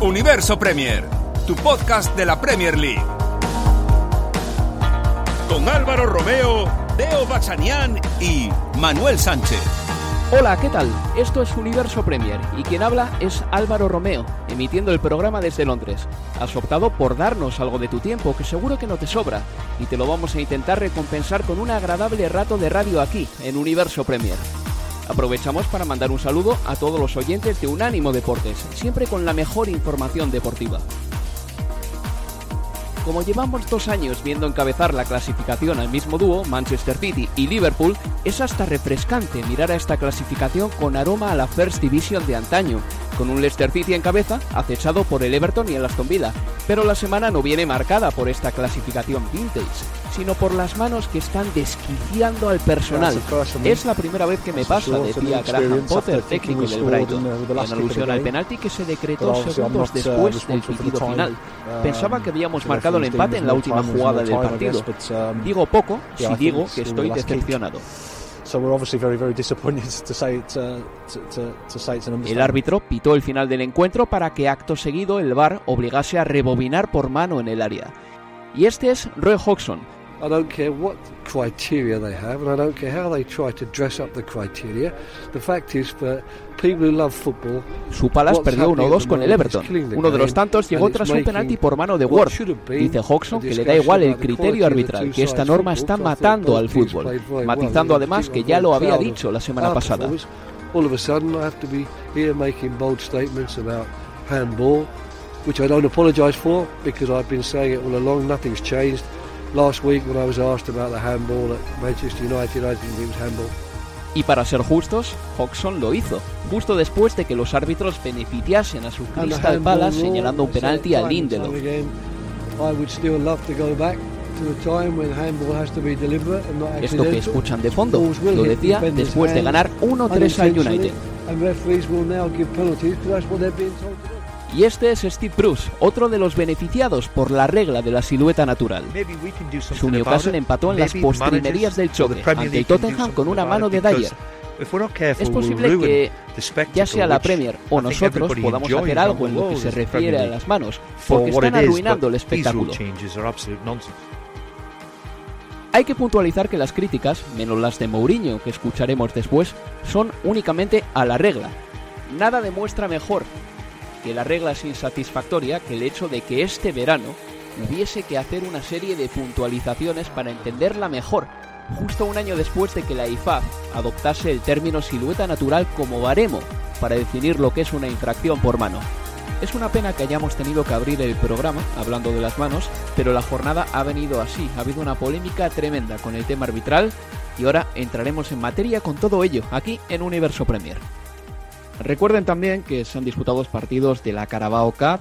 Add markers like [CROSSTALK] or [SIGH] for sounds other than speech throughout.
Universo Premier, tu podcast de la Premier League. Con Álvaro Romeo, Deo Bachanian y Manuel Sánchez. Hola, ¿qué tal? Esto es Universo Premier y quien habla es Álvaro Romeo, emitiendo el programa desde Londres. Has optado por darnos algo de tu tiempo que seguro que no te sobra y te lo vamos a intentar recompensar con un agradable rato de radio aquí, en Universo Premier. Aprovechamos para mandar un saludo a todos los oyentes de Unánimo Deportes, siempre con la mejor información deportiva. Como llevamos dos años viendo encabezar la clasificación al mismo dúo, Manchester City y Liverpool, es hasta refrescante mirar a esta clasificación con aroma a la First Division de antaño, con un Leicester City en cabeza, acechado por el Everton y el Aston Villa. Pero la semana no viene marcada por esta clasificación vintage, sino por las manos que están desquiciando al personal. Es la primera vez que me pasa, decía Graham Potter, técnico del Brighton, en alusión al penalti que se decretó segundos después del pitido final. Pensaba que habíamos marcado el empate en la última jugada del partido. Digo poco si digo que estoy decepcionado. [LAUGHS] El árbitro pitó el final del encuentro para que acto seguido el VAR obligase a rebobinar por mano en el área. Y este es Roy Hodgson, I don't care what criteria they have, and I don't care how they try to dress up the criteria. The fact is, for people who love football, Su Palace perdió 1-2 con el Everton. Uno de los tantos llegó tras un penalti por mano de Ward. Dice Hodgson que le da igual el criterio arbitral, que esta norma está matando al fútbol, matizando además que ya lo había dicho la semana pasada. All of a sudden, I have to be here making bold statements about handball, which I don't apologise for because I've been saying it all along. Nothing's changed. Last week, when I was asked about the handball at Manchester United, I didn't think it was handball. Y para ser justos, Hodgson lo hizo, justo después de que los árbitros beneficiasen a su Crystal Palace señalando un penalti a Lindelof. Esto que escuchan de fondo, lo decía después de ganar 1-3 al United. Y este es Steve Bruce, otro de los beneficiados por la regla de la silueta natural. Su Newcastle empató en las postrimerías del choque ante el Tottenham con una mano de Dyer. Es posible que ya sea la Premier o nosotros podamos hacer algo en lo que se refiere a las manos, porque están arruinando el espectáculo. Hay que puntualizar que las críticas, menos las de Mourinho que escucharemos después, son únicamente a la regla. Nada demuestra mejor que la regla es insatisfactoria que el hecho de que este verano hubiese que hacer una serie de puntualizaciones para entenderla mejor, justo un año después de que la IFAB adoptase el término silueta natural como baremo para definir lo que es una infracción por mano. Es una pena que hayamos tenido que abrir el programa hablando de las manos, pero la jornada ha venido así, ha habido una polémica tremenda con el tema arbitral y ahora entraremos en materia con todo ello aquí en Universo Premier. Recuerden también que se han disputado los partidos de la Carabao Cup,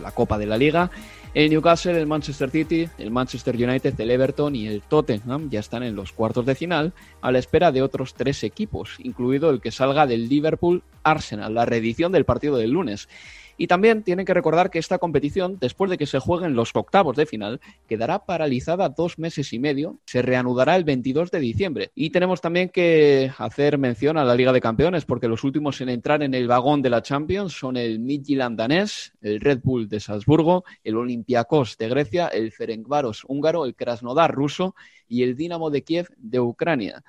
la Copa de la Liga. El Newcastle, el Manchester City, el Manchester United, el Everton y el Tottenham ya están en los cuartos de final a la espera de otros tres equipos, incluido el que salga del Liverpool Arsenal, la reedición del partido del lunes. Y también tienen que recordar que esta competición, después de que se jueguen los octavos de final, quedará paralizada dos meses y medio, se reanudará el 22 de diciembre. Y tenemos también que hacer mención a la Liga de Campeones, porque los últimos en entrar en el vagón de la Champions son el Midtjylland danés, el Red Bull de Salzburgo, el Olympiacos de Grecia, el Ferencváros húngaro, el Krasnodar ruso y el Dinamo de Kiev de Ucrania.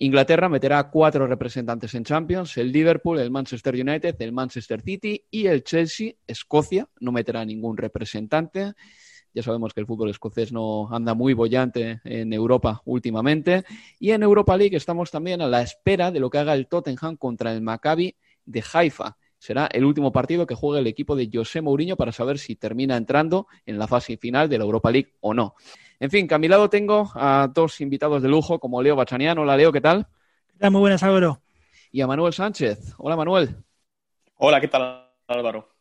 Inglaterra meterá cuatro representantes en Champions, el Liverpool, el Manchester United, el Manchester City y el Chelsea. Escocia no meterá ningún representante. Ya sabemos que el fútbol escocés no anda muy bollante en Europa últimamente. Y en Europa League estamos también a la espera de lo que haga el Tottenham contra el Maccabi de Haifa. Será el último partido que juegue el equipo de José Mourinho para saber si termina entrando en la fase final de la Europa League o no. En fin, que a mi lado tengo a dos invitados de lujo, como Leo Bachanian. Hola, Leo, ¿qué tal? Muy buenas, Álvaro. Y a Manuel Sánchez. Hola, Manuel. Hola, ¿qué tal, Álvaro?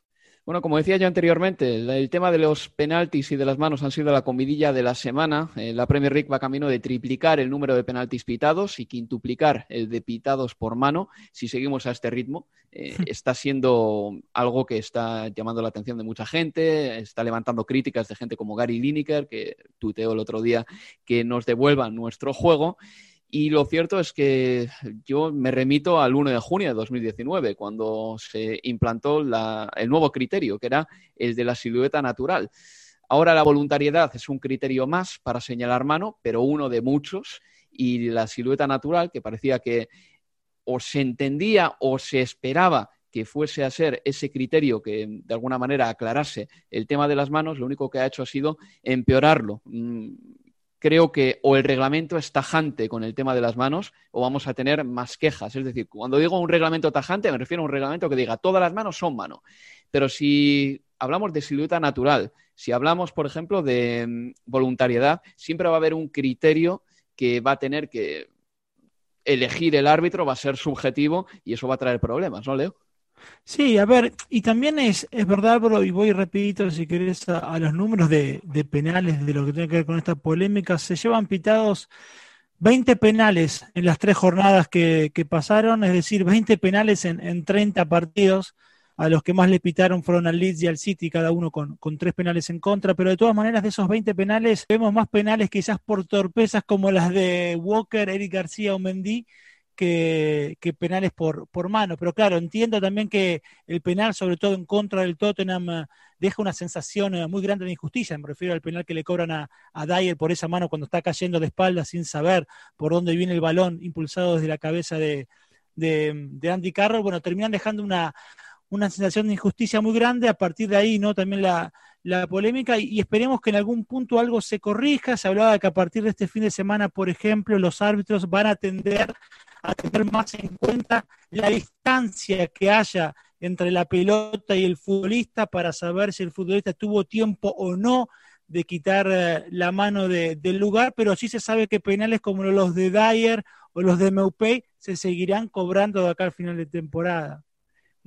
Bueno, como decía yo anteriormente, el tema de los penaltis y de las manos han sido la comidilla de la semana. Eh, la Premier League va camino de triplicar el número de penaltis pitados y quintuplicar el de pitados por mano. Si seguimos a este ritmo, eh, [LAUGHS] está siendo algo que está llamando la atención de mucha gente, está levantando críticas de gente como Gary Lineker, que tuiteó el otro día que nos devuelvan nuestro juego. Y lo cierto es que yo me remito al 1 de junio de 2019, cuando se implantó el nuevo criterio, que era el de la silueta natural. Ahora la voluntariedad es un criterio más para señalar mano, pero uno de muchos, y la silueta natural, que parecía que o se entendía o se esperaba que fuese a ser ese criterio que de alguna manera aclarase el tema de las manos, lo único que ha hecho ha sido empeorarlo. Creo que o el reglamento es tajante con el tema de las manos o vamos a tener más quejas. Es decir, cuando digo un reglamento tajante me refiero a un reglamento que diga todas las manos son mano. Pero si hablamos de silueta natural, si hablamos, por ejemplo, de mm, voluntariedad, siempre va a haber un criterio que va a tener que elegir el árbitro, va a ser subjetivo y eso va a traer problemas, ¿no, Leo? Sí, a ver, y también es, es verdad, bro, y voy repito, si querés, a, los números de, penales de lo que tiene que ver con esta polémica. Se llevan pitados 20 penales en las tres jornadas que, pasaron, es decir, 20 penales en, en, 30 partidos. A los que más le pitaron fueron al Leeds y al City, cada uno con, con tres penales en contra. Pero de todas maneras, de esos 20 penales, vemos más penales quizás por torpezas como las de Walker, Eric García o Mendy que, penales por, por mano. Pero claro, entiendo también que el penal, sobre todo en contra del Tottenham, eh, deja una sensación eh, muy grande de injusticia. Me refiero al penal que le cobran a, a Dyer por esa mano cuando está cayendo de espaldas sin saber por dónde viene el balón impulsado desde la cabeza de, de, Andy Carroll. Bueno, terminan dejando una, una sensación de injusticia muy grande. A partir de ahí, ¿no? También la, la polémica y, esperemos que en algún punto algo se corrija. Se hablaba que a partir de este fin de semana, por ejemplo, los árbitros van a tender a tener más en cuenta la distancia que haya entre la pelota y el futbolista para saber si el futbolista tuvo tiempo o no de quitar eh, la mano del lugar, pero sí se sabe que penales como los de Dyer o los de Meupey se seguirán cobrando de acá al final de temporada.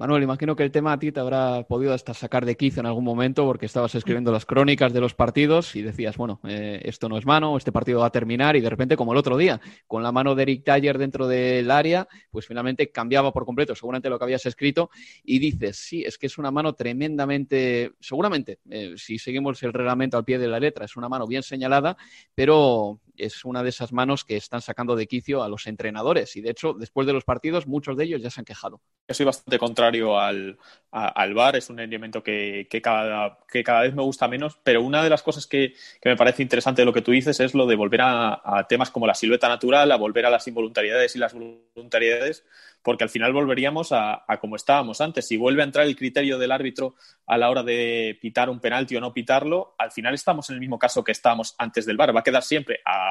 Manuel, imagino que el tema a ti te habrá podido hasta sacar de quicio en algún momento porque estabas escribiendo las crónicas de los partidos y decías, bueno, eh, esto no es mano, este partido va a terminar y de repente, como el otro día, con la mano de Eric Taller dentro del área, pues finalmente cambiaba por completo seguramente lo que habías escrito y dices, sí, es que es una mano tremendamente, seguramente, eh, si seguimos el reglamento al pie de la letra, es una mano bien señalada, pero es una de esas manos que están sacando de quicio a los entrenadores. Y de hecho, después de los partidos, muchos de ellos ya se han quejado. Yo soy bastante contrario al, al VAR, es un elemento que, cada, que cada vez me gusta menos, pero una de las cosas que, me parece interesante de lo que tú dices es lo de volver a, temas como la silueta natural, a volver a las involuntariedades y las voluntariedades, porque al final volveríamos a, como estábamos antes. Si vuelve a entrar el criterio del árbitro a la hora de pitar un penalti o no pitarlo, al final estamos en el mismo caso que estábamos antes del VAR. Va a quedar siempre a,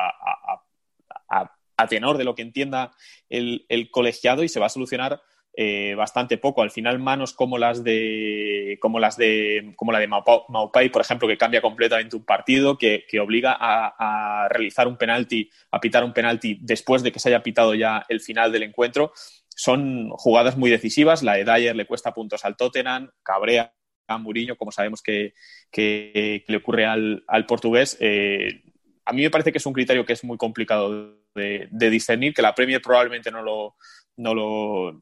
tenor de lo que entienda el, colegiado y se va a solucionar eh, bastante poco. Al final, manos como las de como las de como la de Maupai, por ejemplo, que cambia completamente un partido, que, obliga a, a, realizar un penalti, a pitar un penalti después de que se haya pitado ya el final del encuentro son jugadas muy decisivas. La de Dyer le cuesta puntos al Tottenham, cabrea a Mourinho, como sabemos que, le ocurre al, portugués. Eh, a mí me parece que es un criterio que es muy complicado de, discernir, que la Premier probablemente no lo, no lo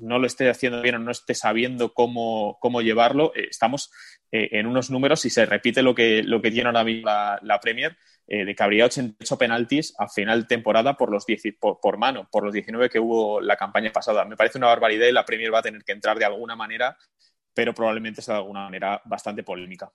no lo esté haciendo bien o no esté sabiendo cómo, cómo llevarlo, eh, estamos eh, en unos números, y se repite lo que, lo que tiene ahora mismo la, Premier, de que habría 88 penaltis a final temporada por, los por, mano, por los 19 que hubo la campaña pasada. Me parece una barbaridad y la Premier va a tener que entrar de alguna manera, pero probablemente sea de alguna manera bastante polémica.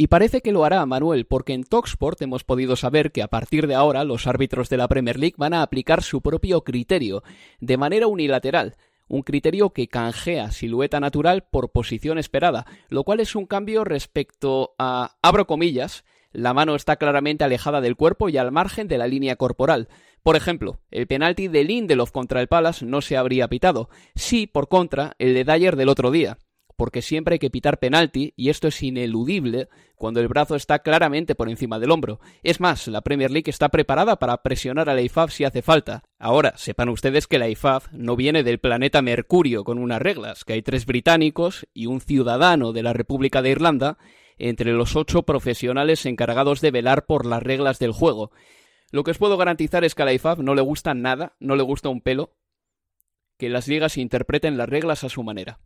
Y parece que lo hará Manuel, porque en Talksport hemos podido saber que a partir de ahora los árbitros de la Premier League van a aplicar su propio criterio, de manera unilateral, un criterio que canjea silueta natural por posición esperada, lo cual es un cambio respecto a, abro comillas, la mano está claramente alejada del cuerpo y al margen de la línea corporal. Por ejemplo, el penalti de Lindelof contra el Palace no se habría pitado. Sí, por contra, el de Dyer del otro día porque siempre hay que pitar penalti y esto es ineludible cuando el brazo está claramente por encima del hombro. Es más, la Premier League está preparada para presionar a la IFAB si hace falta. Ahora, sepan ustedes que la IFAB no viene del planeta Mercurio con unas reglas, que hay tres británicos y un ciudadano de la República de Irlanda entre los ocho profesionales encargados de velar por las reglas del juego. Lo que os puedo garantizar es que a la IFAB no le gusta nada, no le gusta un pelo, que las ligas interpreten las reglas a su manera.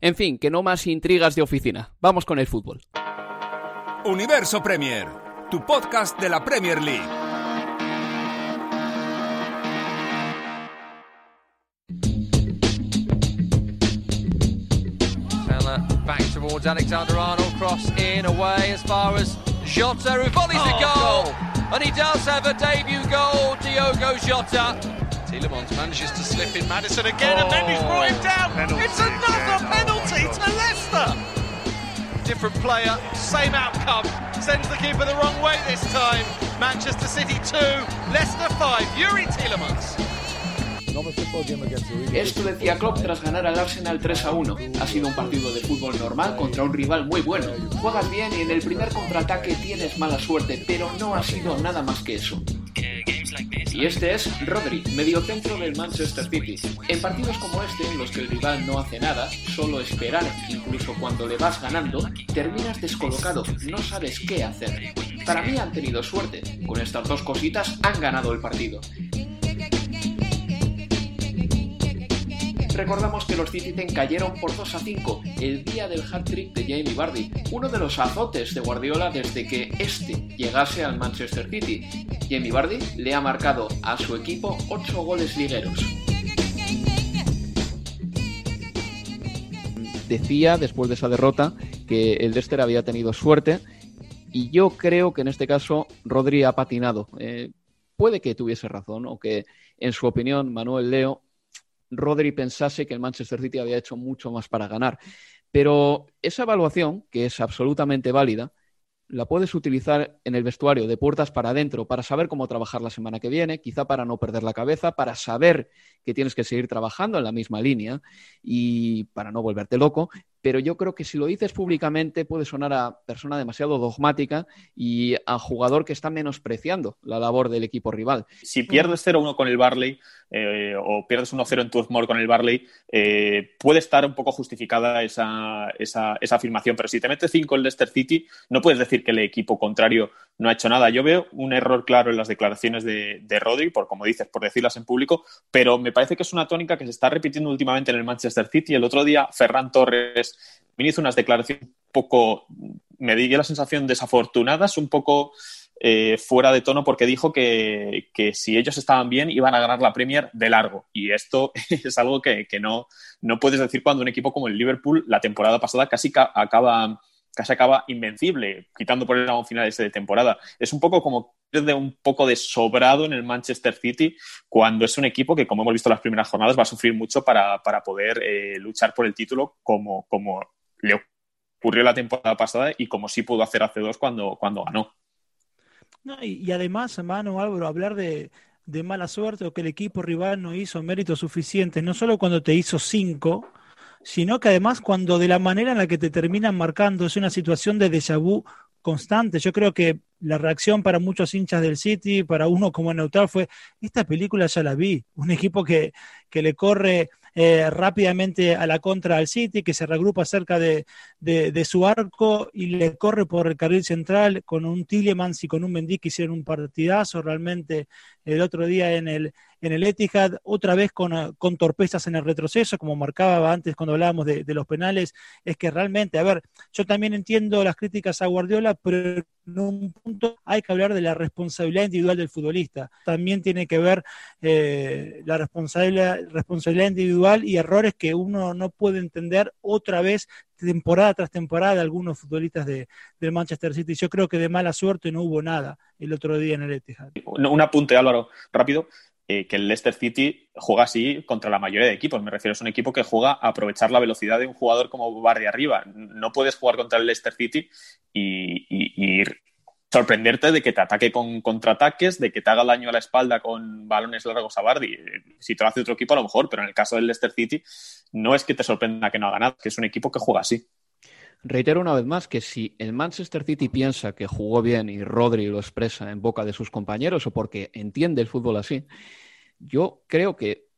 En fin, que no más intrigas de oficina. Vamos con el fútbol. Universo Premier, tu podcast de la Premier League. back towards Alexander Arnold, cross in away as far as Jota, who volleys the oh, goal. And he does have a debut goal, Diogo Jota. Tielemans manages to slip in Madison again, oh, and Mendy's brought him down. Penalty it's another Different player, same outcome. Sends the keeper the wrong way this time. Manchester City 2, Leicester 5. Yuri Tielemans. Esto decía Klopp tras ganar al Arsenal 3 a 1. Ha sido un partido de fútbol normal contra un rival muy bueno. Juegas bien y en el primer contraataque tienes mala suerte, pero no ha sido nada más que eso. Y este es Rodri, mediocentro del Manchester City. En partidos como este, en los que el rival no hace nada, solo esperar, incluso cuando le vas ganando, terminas descolocado, no sabes qué hacer. Para mí han tenido suerte, con estas dos cositas han ganado el partido. Recordamos que los Citizen cayeron por 2 a 5 el día del hat-trick de Jamie Vardy, uno de los azotes de Guardiola desde que este llegase al Manchester City. Jamie Vardy le ha marcado a su equipo 8 goles ligueros. Decía después de esa derrota que el Leicester había tenido suerte y yo creo que en este caso Rodri ha patinado. Eh, puede que tuviese razón o que en su opinión Manuel Leo Rodri pensase que el Manchester City había hecho mucho más para ganar. Pero esa evaluación, que es absolutamente válida, la puedes utilizar en el vestuario de puertas para adentro para saber cómo trabajar la semana que viene, quizá para no perder la cabeza, para saber que tienes que seguir trabajando en la misma línea y para no volverte loco. Pero yo creo que si lo dices públicamente puede sonar a persona demasiado dogmática y a jugador que está menospreciando la labor del equipo rival. Si pierdes 0-1 con el Barley eh, o pierdes 1-0 en Turfmoor con el Barley, eh, puede estar un poco justificada esa, esa, esa afirmación. Pero si te metes 5 en Leicester City, no puedes decir que el equipo contrario no ha hecho nada. Yo veo un error claro en las declaraciones de, de Rodri, por como dices, por decirlas en público, pero me parece que es una tónica que se está repitiendo últimamente en el Manchester City. El otro día, Ferran Torres me hizo unas declaraciones un poco, me dio la sensación desafortunadas, un poco eh, fuera de tono, porque dijo que, si ellos estaban bien iban a ganar la Premier de largo. Y esto [LAUGHS] es algo que, no, no puedes decir cuando un equipo como el Liverpool la temporada pasada casi acaba casi acaba invencible, quitando por el final finales de temporada. Es un poco como de un poco de sobrado en el Manchester City cuando es un equipo que, como hemos visto en las primeras jornadas, va a sufrir mucho para, poder eh, luchar por el título como, como le ocurrió la temporada pasada y como sí pudo hacer hace dos cuando, cuando ganó. y, además, hermano Álvaro, hablar de mala suerte o que el equipo rival no hizo méritos suficientes, no solo cuando te hizo cinco, sino que además cuando de la manera en la que te terminan marcando es una situación de déjà vu constante. Yo creo que la reacción para muchos hinchas del City, para uno como neutral, fue, esta película ya la vi, un equipo que, que le corre eh, rápidamente a la contra al City, que se regrupa cerca de, su arco y le corre por el carril central con un Tillemans y con un Mendy que hicieron un partidazo realmente el otro día en el, en el Etihad, otra vez con, con torpezas en el retroceso, como marcaba antes cuando hablábamos de, de, los penales, es que realmente, a ver, yo también entiendo las críticas a Guardiola, pero en un punto hay que hablar de la responsabilidad individual del futbolista. También tiene que ver eh, la responsabilidad, responsabilidad individual y errores que uno no puede entender otra vez temporada tras temporada algunos futbolistas de, del Manchester City. Yo creo que de mala suerte no hubo nada el otro día en el Etihad. Un apunte, Álvaro, rápido. Eh, que el Leicester City juega así contra la mayoría de equipos. Me refiero, es un equipo que juega a aprovechar la velocidad de un jugador como Barry arriba. No puedes jugar contra el Leicester City y, y, y sorprenderte de que te ataque con contraataques, de que te haga daño a la espalda con balones largos a Bardi. Si te lo hace otro equipo, a lo mejor, pero en el caso del Leicester City, no es que te sorprenda que no haga nada, que es un equipo que juega así. Reitero una vez más que si el Manchester City piensa que jugó bien y Rodri lo expresa en boca de sus compañeros o porque entiende el fútbol así, yo creo que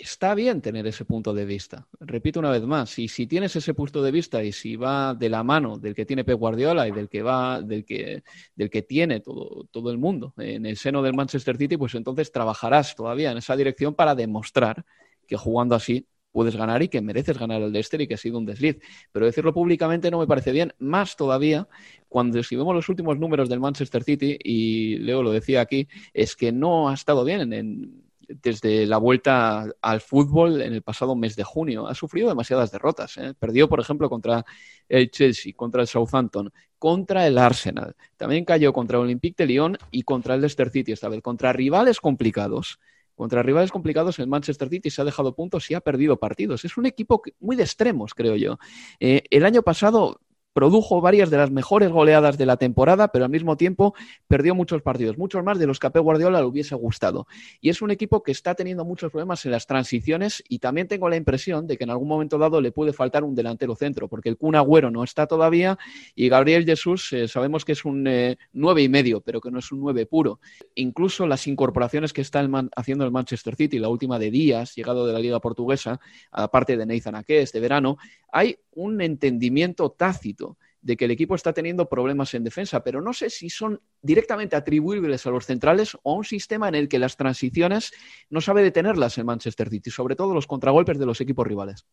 está bien tener ese punto de vista. Repito una vez más, y si tienes ese punto de vista y si va de la mano del que tiene Pep Guardiola y del que va, del que, del que tiene todo, todo el mundo en el seno del Manchester City, pues entonces trabajarás todavía en esa dirección para demostrar que jugando así puedes ganar y que mereces ganar el Leicester y que ha sido un desliz. Pero decirlo públicamente no me parece bien, más todavía cuando si vemos los últimos números del Manchester City, y Leo lo decía aquí, es que no ha estado bien en, desde la vuelta al fútbol en el pasado mes de junio. Ha sufrido demasiadas derrotas. ¿eh? Perdió, por ejemplo, contra el Chelsea, contra el Southampton, contra el Arsenal. También cayó contra el Olympique de Lyon y contra el Leicester City, esta vez contra rivales complicados contra rivales complicados, el Manchester City se ha dejado puntos y ha perdido partidos. Es un equipo muy de extremos, creo yo. Eh, el año pasado produjo varias de las mejores goleadas de la temporada, pero al mismo tiempo perdió muchos partidos, muchos más de los que a Pep Guardiola le hubiese gustado. Y es un equipo que está teniendo muchos problemas en las transiciones y también tengo la impresión de que en algún momento dado le puede faltar un delantero centro, porque el Kun Agüero no está todavía y Gabriel Jesús eh, sabemos que es un eh, nueve y medio, pero que no es un nueve puro. Incluso las incorporaciones que está el haciendo el Manchester City, la última de Díaz, llegado de la Liga Portuguesa, aparte de Nathan Ake este verano, hay un entendimiento tácito de que el equipo está teniendo problemas en defensa, pero no sé si son directamente atribuibles a los centrales o a un sistema en el que las transiciones no sabe detenerlas en Manchester City, sobre todo los contragolpes de los equipos rivales.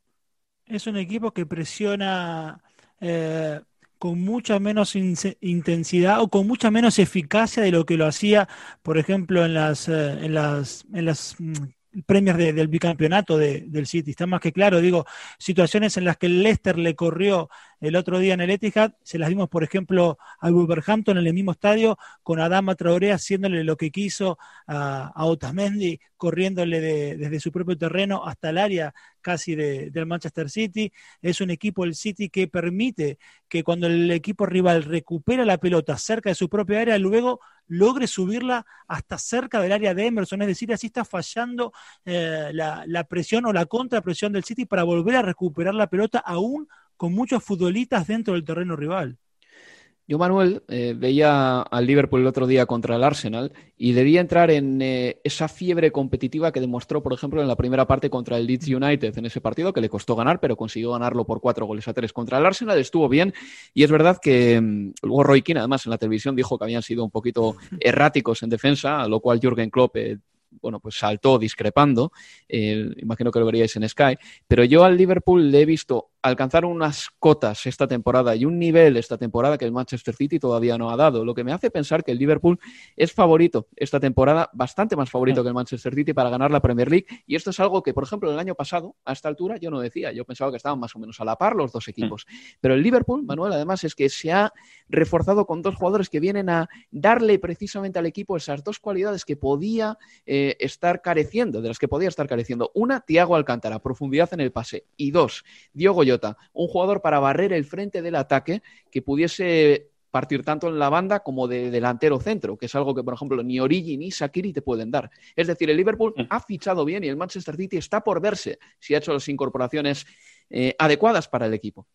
Es un equipo que presiona eh, con mucha menos intensidad o con mucha menos eficacia de lo que lo hacía, por ejemplo, en las, eh, en las, en las mm, premios de, del bicampeonato de, del City. Está más que claro, digo, situaciones en las que el Leicester le corrió el otro día en el Etihad, se las dimos, por ejemplo, al Wolverhampton en el mismo estadio, con Adama Traoré haciéndole lo que quiso a, a Otamendi, corriéndole de, desde su propio terreno hasta el área casi de, del Manchester City. Es un equipo, el City, que permite que cuando el equipo rival recupera la pelota cerca de su propia área, luego logre subirla hasta cerca del área de Emerson. Es decir, así está fallando eh, la, la presión o la contrapresión del City para volver a recuperar la pelota aún con muchos futbolistas dentro del terreno rival. Yo, Manuel, eh, veía al Liverpool el otro día contra el Arsenal y debía entrar en eh, esa fiebre competitiva que demostró, por ejemplo, en la primera parte contra el Leeds United en ese partido, que le costó ganar, pero consiguió ganarlo por cuatro goles a tres. Contra el Arsenal estuvo bien y es verdad que mm, luego Roy Keane, además, en la televisión dijo que habían sido un poquito [LAUGHS] erráticos en defensa, a lo cual Jürgen Klopp eh, bueno, pues saltó discrepando, eh, imagino que lo veríais en Sky, pero yo al Liverpool le he visto alcanzar unas cotas esta temporada y un nivel esta temporada que el Manchester City todavía no ha dado, lo que me hace pensar que el Liverpool es favorito esta temporada, bastante más favorito que el Manchester City para ganar la Premier League. Y esto es algo que, por ejemplo, el año pasado, a esta altura, yo no decía, yo pensaba que estaban más o menos a la par los dos equipos, pero el Liverpool, Manuel, además es que se ha reforzado con dos jugadores que vienen a darle precisamente al equipo esas dos cualidades que podía eh, estar careciendo, de las que podía estar careciendo. Una, Tiago Alcántara, profundidad en el pase. Y dos, Diogo Jota, un jugador para barrer el frente del ataque que pudiese partir tanto en la banda como de delantero centro, que es algo que, por ejemplo, ni Origi ni Sakiri te pueden dar. Es decir, el Liverpool mm. ha fichado bien y el Manchester City está por verse si ha hecho las incorporaciones eh, adecuadas para el equipo.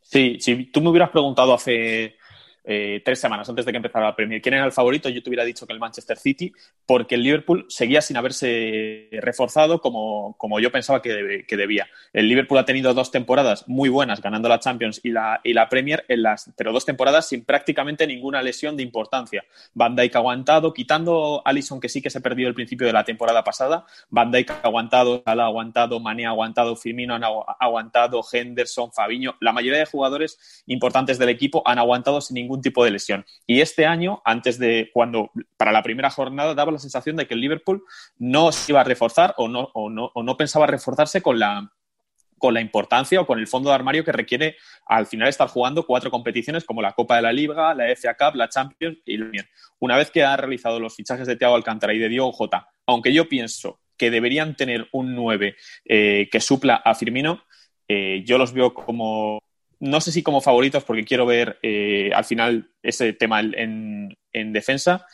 Sí, si tú me hubieras preguntado hace eh, tres semanas antes de que empezara la Premier, quién era el favorito, yo te hubiera dicho que el Manchester City, porque el Liverpool seguía sin haberse reforzado como, como yo pensaba que, debía. El Liverpool ha tenido dos temporadas muy buenas, ganando la Champions y la, y la Premier, en las, pero dos temporadas sin prácticamente ninguna lesión de importancia. Van Dijk aguantado, quitando Allison, que sí que se perdió el principio de la temporada pasada, Van Dijk aguantado, Salah aguantado, Mané aguantado, Firmino ha aguantado, Henderson, Fabiño, la mayoría de jugadores importantes del equipo han aguantado sin ningún tipo de lesión. Y este año, antes de cuando, para la primera jornada, daba la sensación de que el Liverpool no se iba a reforzar o no, o no, o no pensaba reforzarse con la, con la importancia o con el fondo de armario que requiere al final estar jugando cuatro competiciones como la Copa de la Liga, la FA Cup, la Champions y la Unión. Una vez que ha realizado los fichajes de Thiago Alcántara y de Diogo Jota, aunque yo pienso que deberían tener un 9 eh, que supla a Firmino, eh, yo los veo como no sé si como favoritos, porque quiero ver eh, al final ese tema en, defensa,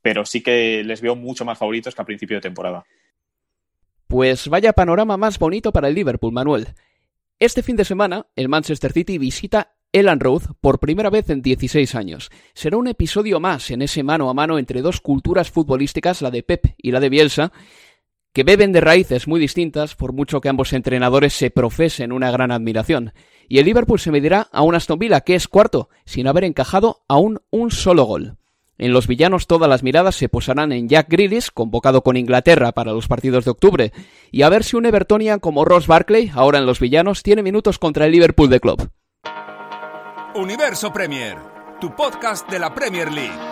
pero sí que les veo mucho más favoritos que a principio de temporada. Pues vaya panorama más bonito para el Liverpool, Manuel. Este fin de semana, el Manchester City visita Elan Road por primera vez en 16 años. Será un episodio más en ese mano a mano entre dos culturas futbolísticas, la de Pep y la de Bielsa, que beben de raíces muy distintas por mucho que ambos entrenadores se profesen una gran admiración. Y el Liverpool se medirá a un Aston Villa que es cuarto, sin haber encajado aún un solo gol. En los villanos todas las miradas se posarán en Jack Grealish, convocado con Inglaterra para los partidos de octubre, y a ver si un Evertonian como Ross Barkley, ahora en los villanos, tiene minutos contra el Liverpool de club. Universo Premier, tu podcast de la Premier League.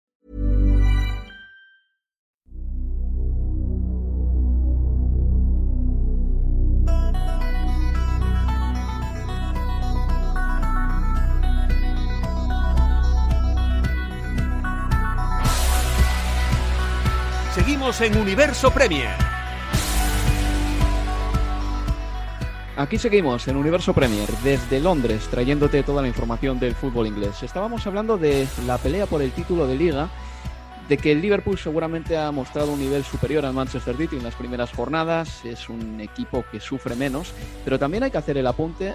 En Universo Premier. Aquí seguimos en Universo Premier desde Londres trayéndote toda la información del fútbol inglés. Estábamos hablando de la pelea por el título de liga, de que el Liverpool seguramente ha mostrado un nivel superior al Manchester City en las primeras jornadas, es un equipo que sufre menos, pero también hay que hacer el apunte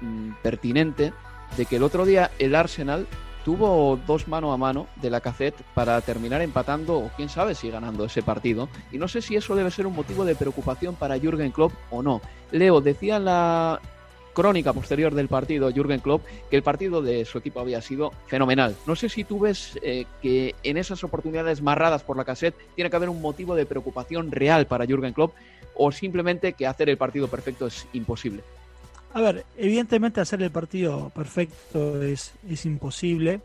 mm, pertinente de que el otro día el Arsenal tuvo dos mano a mano de la cassette para terminar empatando o quién sabe si ganando ese partido. Y no sé si eso debe ser un motivo de preocupación para Jürgen Klopp o no. Leo, decía en la crónica posterior del partido Jürgen Klopp que el partido de su equipo había sido fenomenal. No sé si tú ves eh, que en esas oportunidades marradas por la cassette tiene que haber un motivo de preocupación real para Jürgen Klopp o simplemente que hacer el partido perfecto es imposible. A ver, evidentemente hacer el partido perfecto es, es imposible.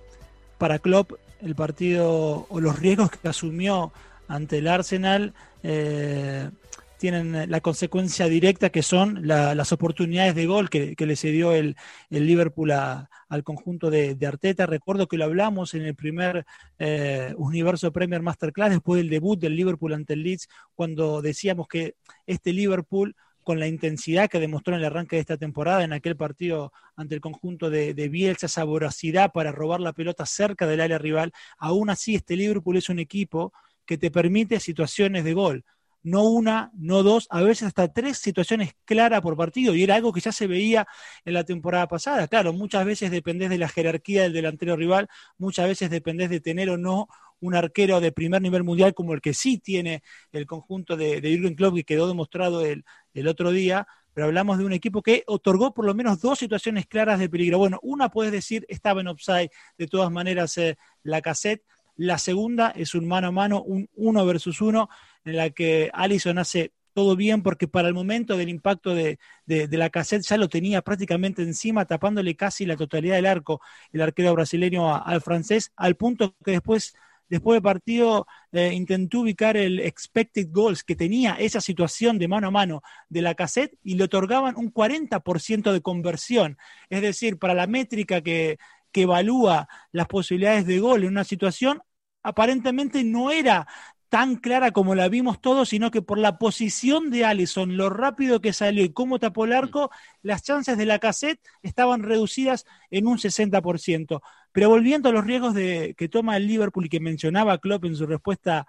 Para Klopp, el partido o los riesgos que asumió ante el Arsenal eh, tienen la consecuencia directa que son las oportunidades de gol que, le cedió el, Liverpool al conjunto de, Arteta. Recuerdo que lo hablamos en el primer eh, Universo Premier Masterclass después del debut del Liverpool ante el Leeds, cuando decíamos que este Liverpool con la intensidad que demostró en el arranque de esta temporada, en aquel partido ante el conjunto de, Bielsa, esa voracidad para robar la pelota cerca del área rival, aún así este Liverpool es un equipo que te permite situaciones de gol. no una, no dos, a veces hasta tres situaciones claras por partido, y era algo que ya se veía en la temporada pasada. Claro, muchas veces dependés de la jerarquía del delantero rival, muchas veces dependés de tener o no un arquero de primer nivel mundial como el que sí tiene el conjunto de, de Jürgen Klopp, que quedó demostrado el, el otro día, pero hablamos de un equipo que otorgó por lo menos dos situaciones claras de peligro. Bueno, una puedes decir estaba en offside, de todas maneras eh, la cassette. La segunda es un mano a mano, un uno versus uno, en la que Allison hace todo bien porque para el momento del impacto de, la cassette ya lo tenía prácticamente encima, tapándole casi la totalidad del arco el arquero brasileño al francés, al punto que después después del partido eh, intentó ubicar el expected goals que tenía esa situación de mano a mano de la cassette y le otorgaban un 40% de conversión. Es decir, para la métrica que, que evalúa las posibilidades de gol en una situación, aparentemente no era tan clara como la vimos todos, sino que por la posición de Allison, lo rápido que salió y cómo tapó el arco, las chances de la cassette estaban reducidas en un 60%. Pero volviendo a los riesgos de, que toma el Liverpool y que mencionaba Klopp en su respuesta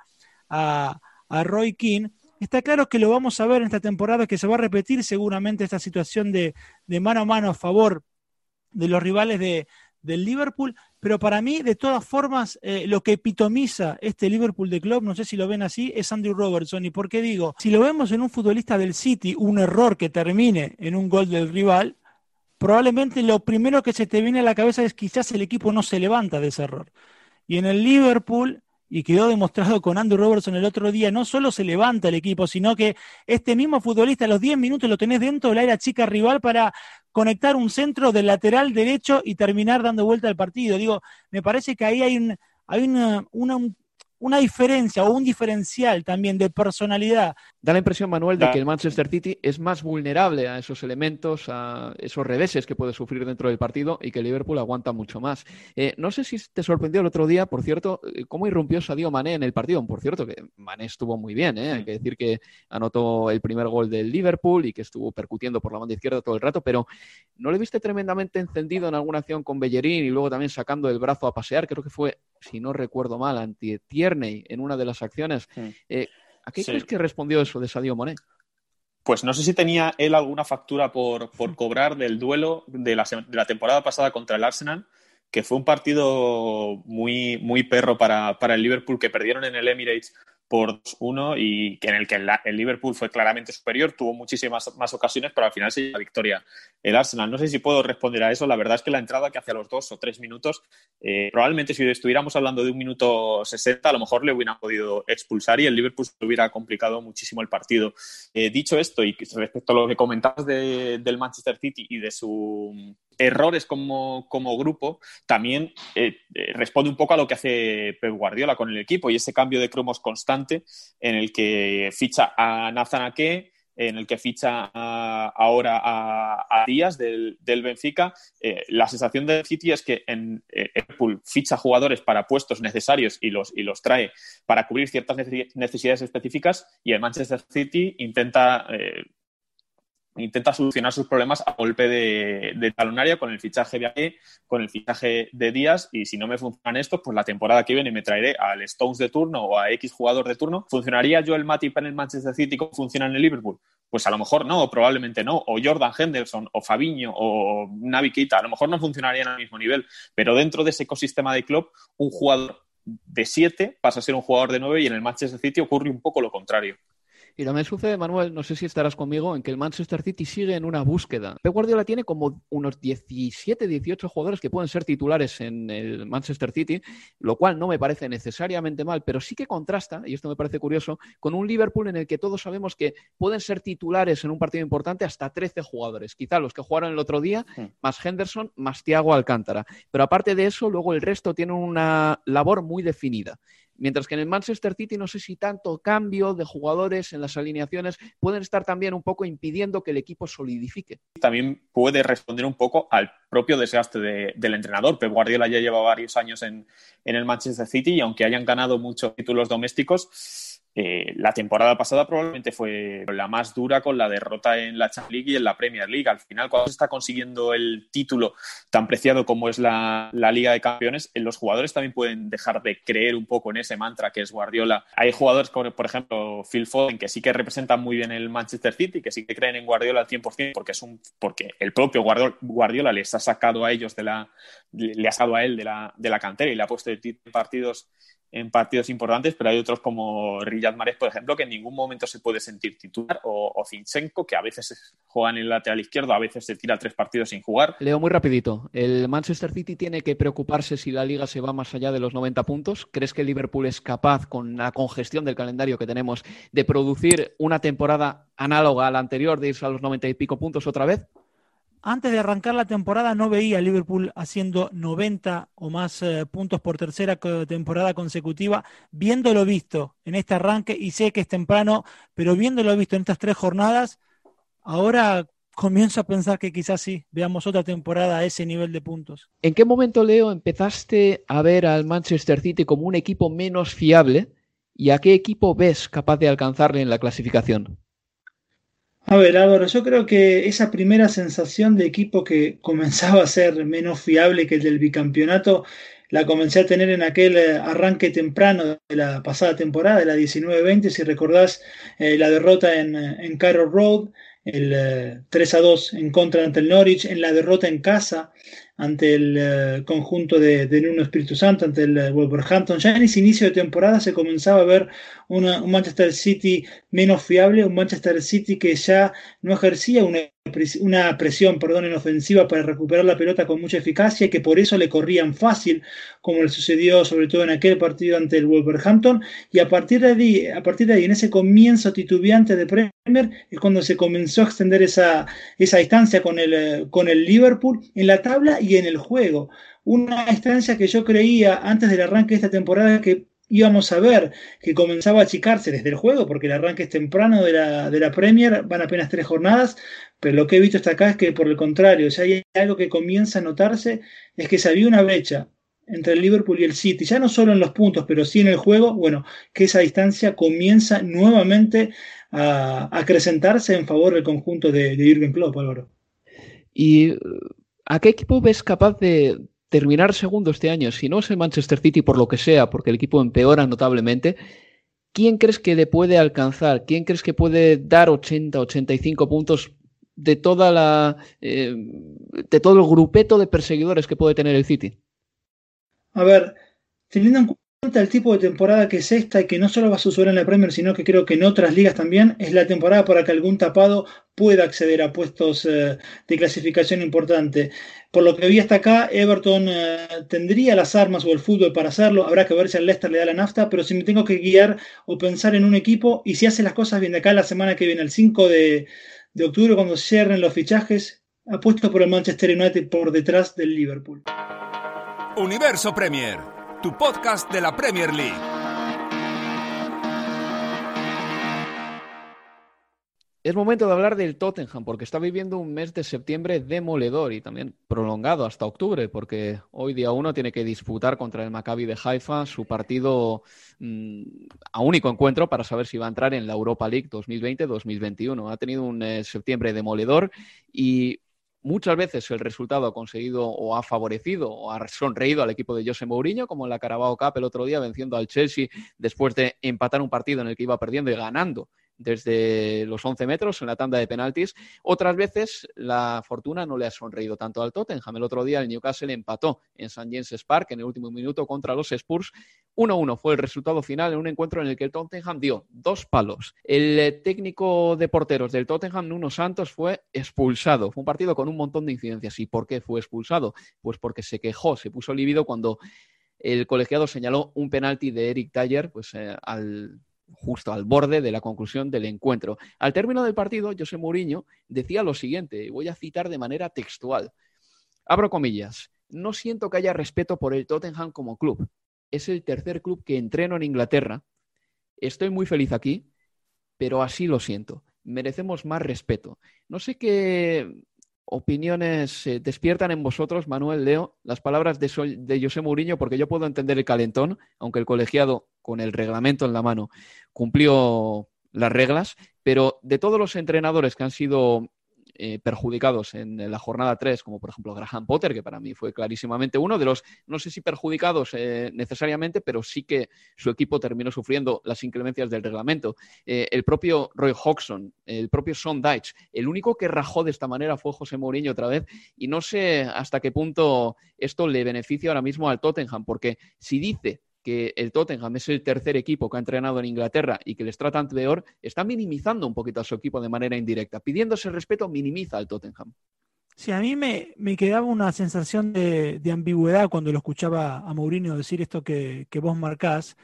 a, Roy King, está claro que lo vamos a ver en esta temporada, que se va a repetir seguramente esta situación de, mano a mano a favor de los rivales de, del Liverpool, pero para mí, de todas formas, eh, lo que epitomiza este Liverpool de club, no sé si lo ven así, es Andrew Robertson. ¿Y por qué digo? Si lo vemos en un futbolista del City, un error que termine en un gol del rival, probablemente lo primero que se te viene a la cabeza es quizás el equipo no se levanta de ese error. Y en el Liverpool, y quedó demostrado con Andrew Robertson el otro día, no solo se levanta el equipo, sino que este mismo futbolista a los 10 minutos lo tenés dentro del área chica rival para conectar un centro del lateral derecho y terminar dando vuelta al partido. Digo, me parece que ahí hay, un, hay una, una, una diferencia o un diferencial también de personalidad. Da la impresión, Manuel, de que el Manchester City es más vulnerable a esos elementos, a esos reveses que puede sufrir dentro del partido y que el Liverpool aguanta mucho más. Eh, no sé si te sorprendió el otro día, por cierto, eh, cómo irrumpió Sadio Mané en el partido. Por cierto, que Mané estuvo muy bien, ¿eh? hay que decir que anotó el primer gol del Liverpool y que estuvo percutiendo por la banda izquierda todo el rato, pero ¿no le viste tremendamente encendido en alguna acción con Bellerín y luego también sacando el brazo a pasear? Creo que fue, si no recuerdo mal, anti en una de las acciones. Eh, ¿A qué crees que respondió eso de Sadio Mané? Pues no sé si tenía él alguna factura por, cobrar del duelo de la, de la, temporada pasada contra el Arsenal, que fue un partido muy, muy perro para, para el Liverpool, que perdieron en el Emirates por 1 y en el que el, Liverpool fue claramente superior, tuvo muchísimas más ocasiones, pero al final se lleva la victoria el Arsenal. No sé si puedo responder a eso. La verdad es que la entrada que hace los dos o tres minutos, eh, probablemente si estuviéramos hablando de un minuto 60, a lo mejor le hubieran podido expulsar y el Liverpool se hubiera complicado muchísimo el partido. Eh, dicho esto, y respecto a lo que comentabas del Manchester City y de su errores como, grupo, también eh, responde un poco a lo que hace Pep Guardiola con el equipo y ese cambio de cromos constante en el que ficha a Nathan Ake, en el que ficha ahora a, Díaz del, Benfica. Eh, la sensación del City es que en eh, ficha jugadores para puestos necesarios y los, y los trae para cubrir ciertas necesidades específicas y el Manchester City intenta eh, intenta solucionar sus problemas a golpe de, talonaria con el fichaje de AE, con el fichaje de Díaz y si no me funcionan estos, pues la temporada que viene me traeré al Stones de turno o a X jugador de turno. ¿Funcionaría Joel Matip en el Manchester City como funciona en el Liverpool? Pues a lo mejor no, o probablemente no, o Jordan Henderson, o Fabiño, o Navi a lo mejor no funcionarían al mismo nivel, pero dentro de ese ecosistema de club, un jugador de 7 pasa a ser un jugador de 9 y en el Manchester City ocurre un poco lo contrario. Y también sucede, Manuel, no sé si estarás conmigo, en que el Manchester City sigue en una búsqueda. Pep Guardiola tiene como unos 17, 18 jugadores que pueden ser titulares en el Manchester City, lo cual no me parece necesariamente mal, pero sí que contrasta, y esto me parece curioso, con un Liverpool en el que todos sabemos que pueden ser titulares en un partido importante hasta 13 jugadores. Quizá los que jugaron el otro día, más Henderson, más Thiago Alcántara. Pero aparte de eso, luego el resto tiene una labor muy definida. Mientras que en el Manchester City no sé si tanto cambio de jugadores en las alineaciones pueden estar también un poco impidiendo que el equipo solidifique. También puede responder un poco al propio desastre del entrenador. Pep Guardiola ya lleva varios años en, el Manchester City y aunque hayan ganado muchos títulos domésticos, eh, la temporada pasada probablemente fue la más dura con la derrota en la Champions League y en la Premier League. Al final, cuando se está consiguiendo el título tan preciado como es la, Liga de Campeones, eh, los jugadores también pueden dejar de creer un poco en ese mantra que es Guardiola. Hay jugadores como, por ejemplo, Phil Foden, que sí que representan muy bien el Manchester City, que sí que creen en Guardiola al 100% porque, es un, porque el propio Guardiola, les ha sacado a ellos de la, le ha sacado a él de la, de la cantera y le ha puesto partidos en partidos importantes, pero hay otros como Riyad Mahrez, por ejemplo, que en ningún momento se puede sentir titular, o, o Zinchenko, que a veces juega en el lateral izquierdo, a veces se tira tres partidos sin jugar. Leo muy rapidito, ¿el Manchester City tiene que preocuparse si la liga se va más allá de los 90 puntos? ¿Crees que Liverpool es capaz, con la congestión del calendario que tenemos, de producir una temporada análoga a la anterior, de irse a los 90 y pico puntos otra vez? Antes de arrancar la temporada no veía a Liverpool haciendo 90 o más eh, puntos por tercera temporada consecutiva, viéndolo visto en este arranque, y sé que es temprano, pero viéndolo visto en estas tres jornadas, ahora comienzo a pensar que quizás sí, veamos otra temporada a ese nivel de puntos. ¿En qué momento, Leo, empezaste a ver al Manchester City como un equipo menos fiable? ¿Y a qué equipo ves capaz de alcanzarle en la clasificación? A ver, Álvaro, yo creo que esa primera sensación de equipo que [LAUGHS] comenzaba a ser menos fiable que el del bicampeonato, la comencé a tener en aquel eh, arranque temprano de la pasada temporada, de la 19-20, si recordás eh, la derrota en, en Carroll Road, el 3 eh, a 2 en contra ante el Norwich, en la derrota en casa ante el eh, conjunto de, de, Nuno Espíritu Santo, ante el eh, Wolverhampton. Ya en ese inicio de temporada se comenzaba a ver un Manchester City menos fiable, un Manchester City que ya no ejercía una, una presión perdón, en ofensiva para recuperar la pelota con mucha eficacia y que por eso le corrían fácil, como le sucedió sobre todo en aquel partido ante el Wolverhampton. Y a partir de ahí, a partir de ahí en ese comienzo titubeante de Premier, es cuando se comenzó a extender esa, esa distancia con el, con el Liverpool en la tabla y en el juego. Una distancia que yo creía antes del arranque de esta temporada que íbamos a ver que comenzaba a achicarse desde el juego, porque el arranque es temprano de la, de la Premier, van apenas tres jornadas, pero lo que he visto hasta acá es que por el contrario, si hay algo que comienza a notarse, es que se había una brecha entre el Liverpool y el City, ya no solo en los puntos, pero sí en el juego, bueno, que esa distancia comienza nuevamente a acrecentarse en favor del conjunto de, de Jürgen Klopp, Álvaro. Y ¿A qué equipo ves capaz de terminar segundo este año? Si no es el Manchester City por lo que sea, porque el equipo empeora notablemente, ¿quién crees que le puede alcanzar? ¿Quién crees que puede dar 80, 85 puntos de toda la eh, de todo el grupeto de perseguidores que puede tener el City? A ver, teniendo en el tipo de temporada que es esta y que no solo va a suceder en la Premier, sino que creo que en otras ligas también, es la temporada para que algún tapado pueda acceder a puestos eh, de clasificación importante. Por lo que vi hasta acá, Everton eh, tendría las armas o el fútbol para hacerlo. Habrá que ver si al Leicester le da la nafta, pero si me tengo que guiar o pensar en un equipo y si hace las cosas bien de acá la semana que viene, el 5 de, de octubre, cuando cierren los fichajes, apuesto por el Manchester United por detrás del Liverpool. Universo Premier tu podcast de la Premier League. Es momento de hablar del Tottenham porque está viviendo un mes de septiembre demoledor y también prolongado hasta octubre porque hoy día uno tiene que disputar contra el Maccabi de Haifa su partido mm, a único encuentro para saber si va a entrar en la Europa League 2020-2021. Ha tenido un eh, septiembre demoledor y Muchas veces el resultado ha conseguido o ha favorecido o ha sonreído al equipo de José Mourinho, como en la Carabao Cup el otro día, venciendo al Chelsea después de empatar un partido en el que iba perdiendo y ganando desde los 11 metros en la tanda de penaltis. Otras veces la fortuna no le ha sonreído tanto al Tottenham. El otro día el Newcastle empató en St. James Park en el último minuto contra los Spurs. 1-1 fue el resultado final en un encuentro en el que el Tottenham dio dos palos. El eh, técnico de porteros del Tottenham, Nuno Santos, fue expulsado. Fue un partido con un montón de incidencias. ¿Y por qué fue expulsado? Pues porque se quejó, se puso lívido cuando el colegiado señaló un penalti de Eric Taylor pues, eh, al justo al borde de la conclusión del encuentro. Al término del partido, José Mourinho decía lo siguiente, voy a citar de manera textual. Abro comillas, no siento que haya respeto por el Tottenham como club. Es el tercer club que entreno en Inglaterra. Estoy muy feliz aquí, pero así lo siento. Merecemos más respeto. No sé qué opiniones eh, despiertan en vosotros, Manuel, Leo, las palabras de, de José Mourinho, porque yo puedo entender el calentón, aunque el colegiado con el reglamento en la mano, cumplió las reglas, pero de todos los entrenadores que han sido eh, perjudicados en la jornada 3, como por ejemplo Graham Potter, que para mí fue clarísimamente uno de los, no sé si perjudicados eh, necesariamente, pero sí que su equipo terminó sufriendo las inclemencias del reglamento. Eh, el propio Roy Hodgson, el propio Sean Dyche, el único que rajó de esta manera fue José Mourinho otra vez, y no sé hasta qué punto esto le beneficia ahora mismo al Tottenham, porque si dice que el Tottenham es el tercer equipo que ha entrenado en Inglaterra y que les tratan peor, está minimizando un poquito a su equipo de manera indirecta. Pidiéndose respeto, minimiza al Tottenham. Sí, a mí me, quedaba una sensación de, ambigüedad cuando lo escuchaba a Mourinho decir esto que, vos marcás,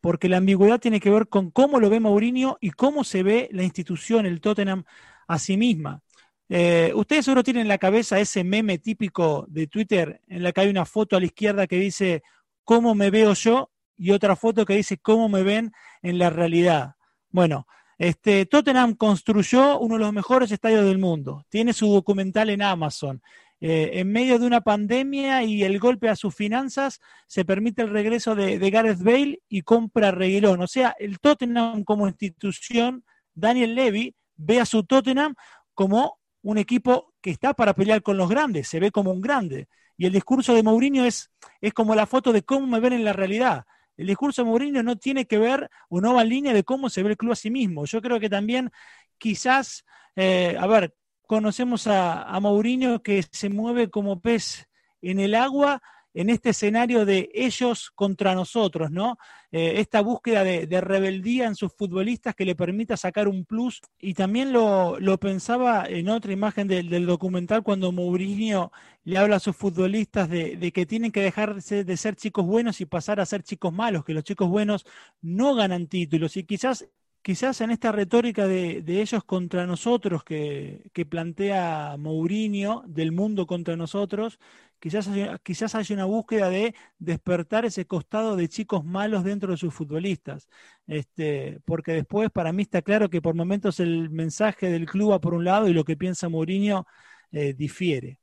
porque la ambigüedad tiene que ver con cómo lo ve Mourinho y cómo se ve la institución, el Tottenham, a sí misma. Eh, ustedes seguro tienen en la cabeza ese meme típico de Twitter en la que hay una foto a la izquierda que dice cómo me veo yo y otra foto que dice cómo me ven en la realidad. Bueno, este, Tottenham construyó uno de los mejores estadios del mundo. Tiene su documental en Amazon. Eh, en medio de una pandemia y el golpe a sus finanzas, se permite el regreso de, Gareth Bale y compra Reguilón. O sea, el Tottenham como institución, Daniel Levy ve a su Tottenham como un equipo que está para pelear con los grandes, se ve como un grande. Y el discurso de Mourinho es, es como la foto de cómo me ven en la realidad. El discurso de Mourinho no tiene que ver o no va en línea de cómo se ve el club a sí mismo. Yo creo que también quizás, eh, a ver, conocemos a, a Mourinho que se mueve como pez en el agua en este escenario de ellos contra nosotros, ¿no? Eh, esta búsqueda de, rebeldía en sus futbolistas que le permita sacar un plus. Y también lo, pensaba en otra imagen del, documental cuando Mourinho le habla a sus futbolistas de, que tienen que dejar de ser, chicos buenos y pasar a ser chicos malos, que los chicos buenos no ganan títulos. Y quizás quizás en esta retórica de, ellos contra nosotros que, plantea Mourinho, del mundo contra nosotros, quizás, quizás haya una búsqueda de despertar ese costado de chicos malos dentro de sus futbolistas. Este, porque después para mí está claro que por momentos el mensaje del club va por un lado y lo que piensa Mourinho eh, difiere.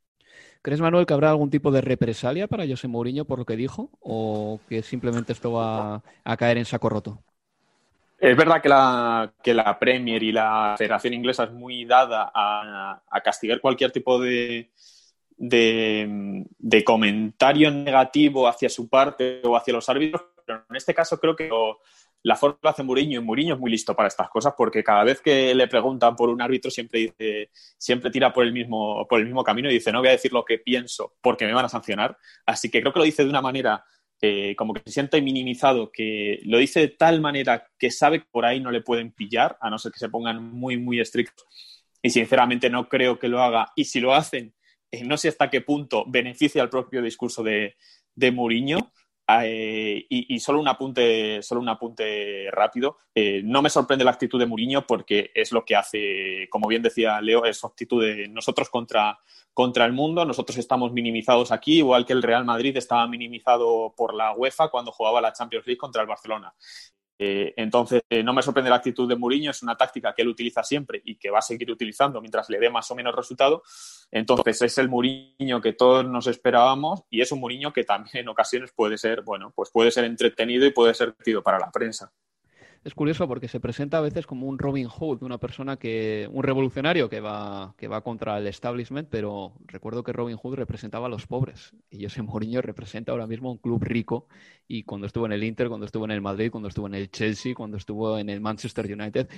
¿Crees, Manuel, que habrá algún tipo de represalia para José Mourinho por lo que dijo? ¿O que simplemente esto va a caer en saco roto? Es verdad que la, Premier y la Federación Inglesa es muy dada a castigar cualquier tipo de, de, comentario negativo hacia su parte o hacia los árbitros, pero en este caso creo que la forma lo hace Mourinho y Mourinho es muy listo para estas cosas porque cada vez que le preguntan por un árbitro siempre dice, siempre tira por el mismo, por el mismo camino y dice no voy a decir lo que pienso porque me van a sancionar. Así que creo que lo dice de una manera eh, como que se siente minimizado, que lo dice de tal manera que sabe que por ahí no le pueden pillar, a no ser que se pongan muy, muy estrictos. Y sinceramente no creo que lo haga. Y si lo hacen, eh, no sé hasta qué punto beneficia el propio discurso de, de Mourinho. Eh, y, solo un apunte, solo un apunte rápido. Eh, no me sorprende la actitud de Mourinho porque es lo que hace, como bien decía Leo, es actitud de nosotros contra, contra el mundo. Nosotros estamos minimizados aquí, igual que el Real Madrid estaba minimizado por la UEFA cuando jugaba la Champions League contra el Barcelona. Eh, entonces, eh, no me sorprende la actitud de Mourinho, es una táctica que él utiliza siempre y que va a seguir utilizando mientras le dé más o menos resultado. Entonces, es el Mourinho que todos nos esperábamos y es un Mourinho que también en ocasiones puede ser, bueno, pues puede ser entretenido y puede ser divertido para la prensa es curioso porque se presenta a veces como un Robin Hood, una persona que, un revolucionario que va, que va contra el establishment, pero recuerdo que Robin Hood representaba a los pobres. Y José Mourinho representa ahora mismo un club rico. Y cuando estuvo en el Inter, cuando estuvo en el Madrid, cuando estuvo en el Chelsea, cuando estuvo en el Manchester United,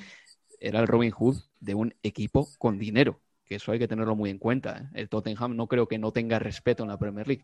era el Robin Hood de un equipo con dinero, que eso hay que tenerlo muy en cuenta. ¿eh? El Tottenham no creo que no tenga respeto en la Premier League.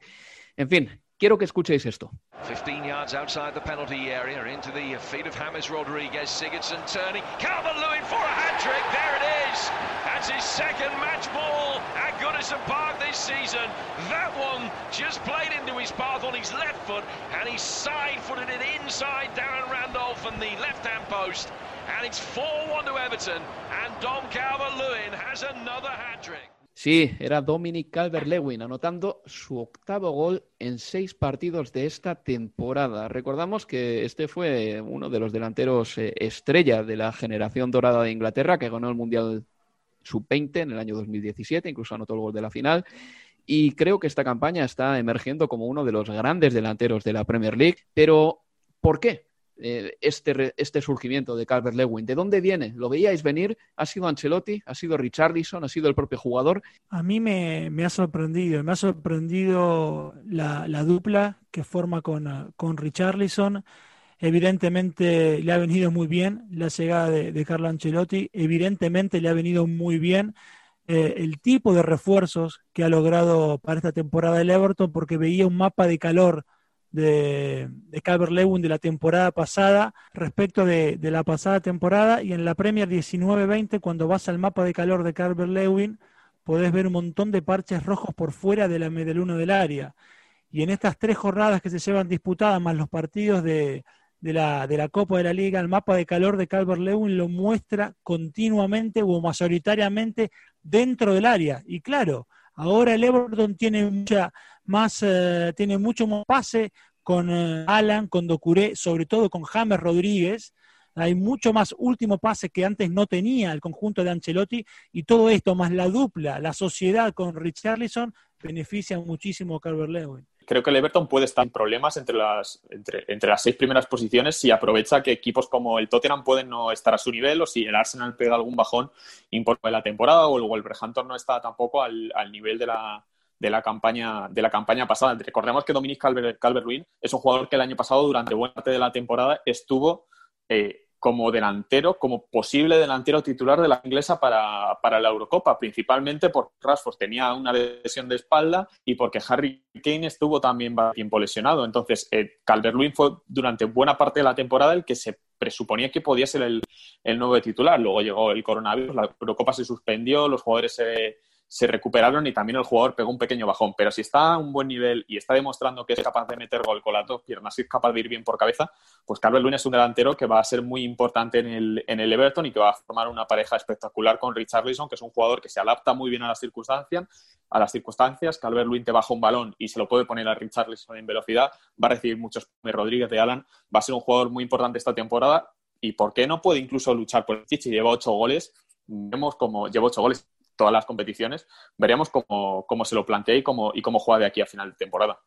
En fin, Quiero que escuchéis esto. 15 yards outside the penalty area into the feet of James Rodriguez. Sigurdsson turning. Calvert-Lewin for a hat-trick. There it is. That's his second match ball at Goodison Park this season. That one just played into his path on his left foot and he side-footed it inside Darren Randolph and the left-hand post. And it's 4-1 to Everton and Dom Calvert-Lewin has another hat-trick. Sí, era Dominic Calvert-Lewin anotando su octavo gol en seis partidos de esta temporada. Recordamos que este fue uno de los delanteros eh, estrella de la generación dorada de Inglaterra que ganó el Mundial Sub-20 en el año 2017, incluso anotó el gol de la final. Y creo que esta campaña está emergiendo como uno de los grandes delanteros de la Premier League. Pero, ¿por qué? Eh, este, este surgimiento de Calvert Lewin? ¿De dónde viene? ¿Lo veíais venir? ¿Ha sido Ancelotti? ¿Ha sido Richarlison? ¿Ha sido el propio jugador? A mí me, ha sorprendido, me ha sorprendido la, dupla que forma con, con Richarlison. Evidentemente le ha venido muy bien la llegada de, Carlo Ancelotti, evidentemente le ha venido muy bien eh, el tipo de refuerzos que ha logrado para esta temporada el Everton, porque veía un mapa de calor de, de Calvert Lewin de la temporada pasada respecto de, la pasada temporada y en la Premier 19-20 cuando vas al mapa de calor de Calvert Lewin podés ver un montón de parches rojos por fuera de la del uno del área. Y en estas tres jornadas que se llevan disputadas más los partidos de, de, la, de la Copa de la Liga el mapa de calor de Calvert Lewin lo muestra continuamente o mayoritariamente dentro del área. Y claro Ahora el Everton tiene mucha más, eh, tiene mucho más pase con eh, Alan, con Docuré, sobre todo con James Rodríguez. Hay mucho más último pase que antes no tenía el conjunto de Ancelotti y todo esto, más la dupla, la sociedad con Richarlison, beneficia muchísimo a Calvert Lewin. Creo que el Everton puede estar en problemas entre las, entre, entre las seis primeras posiciones si aprovecha que equipos como el Tottenham pueden no estar a su nivel o si el Arsenal pega algún bajón importante de la temporada o el Wolverhampton no está tampoco al, al nivel de la, de la campaña, de la campaña pasada. Recordemos que Dominic Calvert-Lewin es un jugador que el año pasado, durante buena parte de la temporada, estuvo eh, como delantero, como posible delantero titular de la inglesa para, la Eurocopa, principalmente porque Rashford tenía una lesión de espalda y porque Harry Kane estuvo también tiempo lesionado. Entonces, eh, fue durante buena parte de la temporada el que se presuponía que podía ser el, el nuevo titular. Luego llegó el coronavirus, la Eurocopa se suspendió, los jugadores se se recuperaron y también el jugador pegó un pequeño bajón. Pero si está a un buen nivel y está demostrando que es capaz de meter gol con las dos piernas y es capaz de ir bien por cabeza, pues Carlos Luna es un delantero que va a ser muy importante en el, en el Everton y que va a formar una pareja espectacular con Richarlison, que es un jugador que se adapta muy bien a las circunstancias. A las circunstancias, Calvert Lewin te baja un balón y se lo puede poner a Richarlison en velocidad, va a recibir muchos Rodríguez de Alan, va a ser un jugador muy importante esta temporada y por qué no puede incluso luchar por el Chichi, lleva ocho goles, vemos como lleva ocho goles todas las competiciones, veremos cómo, cómo se lo plantea y cómo, y cómo juega de aquí a final de temporada.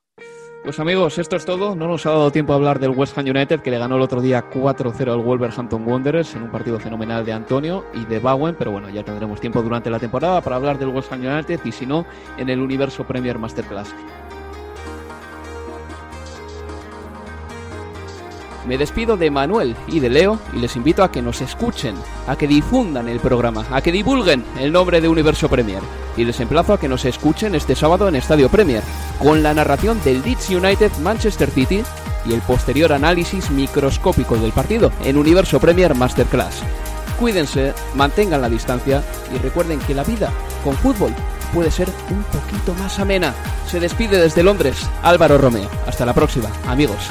Pues amigos, esto es todo. No nos ha dado tiempo a hablar del West Ham United, que le ganó el otro día 4-0 al Wolverhampton Wanderers en un partido fenomenal de Antonio y de Bowen, pero bueno, ya tendremos tiempo durante la temporada para hablar del West Ham United y si no, en el Universo Premier Masterclass. Me despido de Manuel y de Leo y les invito a que nos escuchen, a que difundan el programa, a que divulguen el nombre de Universo Premier. Y les emplazo a que nos escuchen este sábado en Estadio Premier, con la narración del Leeds United Manchester City y el posterior análisis microscópico del partido en Universo Premier Masterclass. Cuídense, mantengan la distancia y recuerden que la vida con fútbol puede ser un poquito más amena. Se despide desde Londres Álvaro Romeo. Hasta la próxima, amigos.